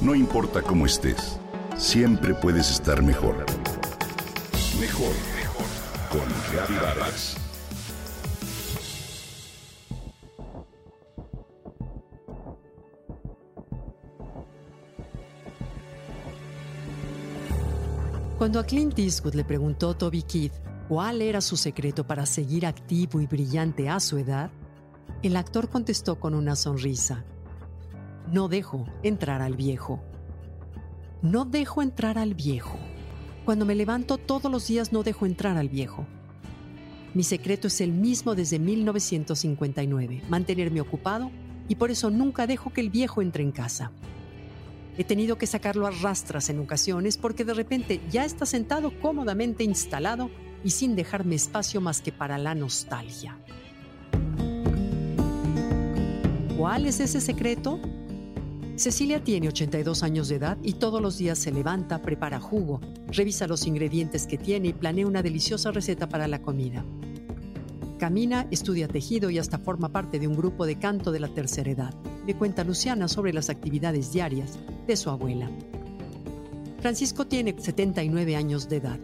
No importa cómo estés, siempre puedes estar mejor. Mejor, mejor. Con Reavivadas. Cuando a Clint Eastwood le preguntó Toby Keith cuál era su secreto para seguir activo y brillante a su edad, el actor contestó con una sonrisa. No dejo entrar al viejo. No dejo entrar al viejo. Cuando me levanto todos los días no dejo entrar al viejo. Mi secreto es el mismo desde 1959, mantenerme ocupado y por eso nunca dejo que el viejo entre en casa. He tenido que sacarlo a rastras en ocasiones porque de repente ya está sentado cómodamente instalado y sin dejarme espacio más que para la nostalgia. ¿Cuál es ese secreto? Cecilia tiene 82 años de edad y todos los días se levanta, prepara jugo, revisa los ingredientes que tiene y planea una deliciosa receta para la comida. Camina, estudia tejido y hasta forma parte de un grupo de canto de la tercera edad. Le cuenta Luciana sobre las actividades diarias de su abuela. Francisco tiene 79 años de edad.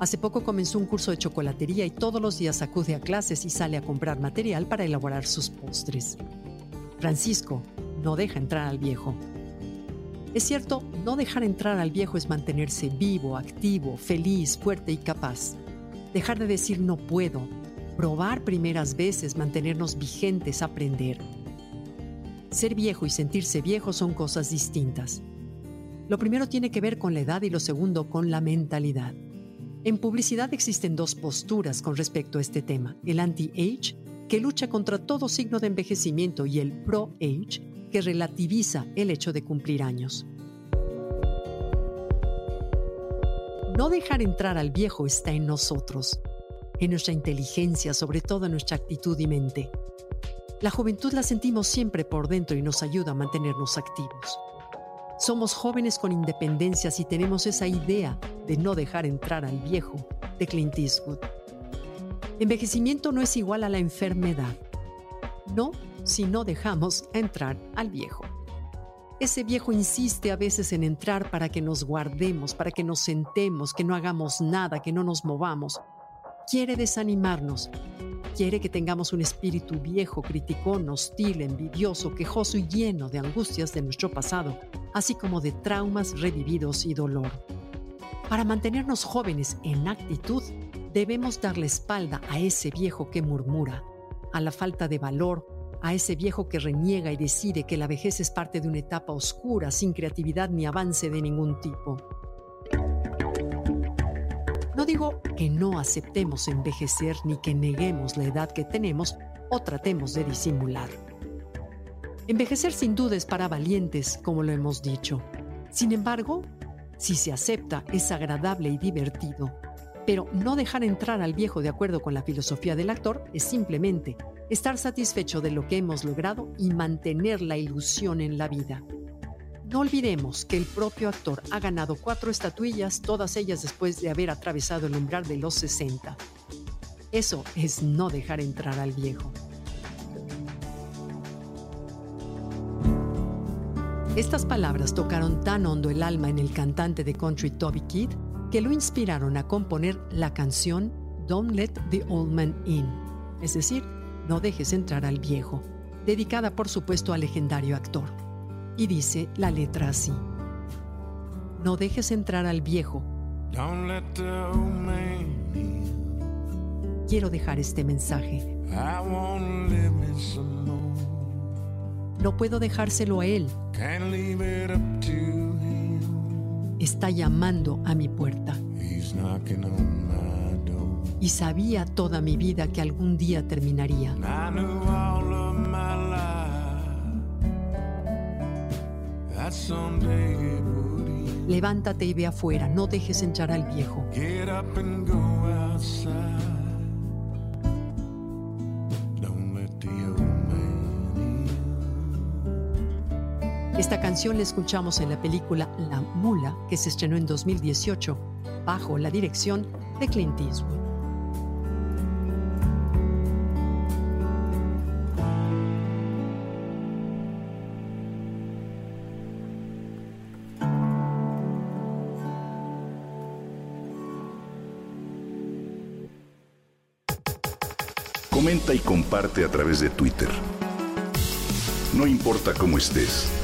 Hace poco comenzó un curso de chocolatería y todos los días acude a clases y sale a comprar material para elaborar sus postres. Francisco no deja entrar al viejo. Es cierto, no dejar entrar al viejo es mantenerse vivo, activo, feliz, fuerte y capaz. Dejar de decir no puedo, probar primeras veces, mantenernos vigentes, aprender. Ser viejo y sentirse viejo son cosas distintas. Lo primero tiene que ver con la edad y lo segundo con la mentalidad. En publicidad existen dos posturas con respecto a este tema, el anti-age, que lucha contra todo signo de envejecimiento, y el pro-age, que relativiza el hecho de cumplir años. No dejar entrar al viejo está en nosotros en nuestra inteligencia, sobre todo en nuestra actitud y mente. La juventud la sentimos siempre por dentro y nos ayuda a mantenernos activos. Somos jóvenes con independencia si tenemos esa idea de no dejar entrar al viejo de Clint Eastwood. Envejecimiento no es igual a la enfermedad. No si no dejamos entrar al viejo. Ese viejo insiste a veces en entrar para que nos guardemos, para que nos sentemos, que no hagamos nada, que no nos movamos, quiere desanimarnos. Quiere que tengamos un espíritu viejo, criticón, hostil, envidioso, quejoso y lleno de angustias de nuestro pasado, así como de traumas revividos y dolor. Para mantenernos jóvenes en actitud, debemos dar la espalda a ese viejo que murmura, a la falta de valor, a ese viejo que reniega y decide que la vejez es parte de una etapa oscura, sin creatividad ni avance de ningún tipo. No digo que no aceptemos envejecer ni que neguemos la edad que tenemos o tratemos de disimular. Envejecer sin duda es para valientes, como lo hemos dicho. Sin embargo, si se acepta, es agradable y divertido. Pero no dejar entrar al viejo de acuerdo con la filosofía del actor es simplemente estar satisfecho de lo que hemos logrado y mantener la ilusión en la vida. No olvidemos que el propio actor ha ganado cuatro estatuillas, todas ellas después de haber atravesado el umbral de los 60. Eso es no dejar entrar al viejo. Estas palabras tocaron tan hondo el alma en el cantante de country Toby Keith que lo inspiraron a componer la canción Don't Let the Old Man In, es decir, No dejes entrar al viejo, dedicada por supuesto al legendario actor y dice la letra así. No dejes entrar al viejo. Quiero dejar este mensaje. No puedo dejárselo a él. Está llamando a mi puerta. Y sabía toda mi vida que algún día terminaría. Levántate y ve afuera, no dejes entrar al viejo. Esta canción la escuchamos en la película La Mula, que se estrenó en 2018, bajo la dirección de Clint Eastwood. Comenta y comparte a través de Twitter. No importa cómo estés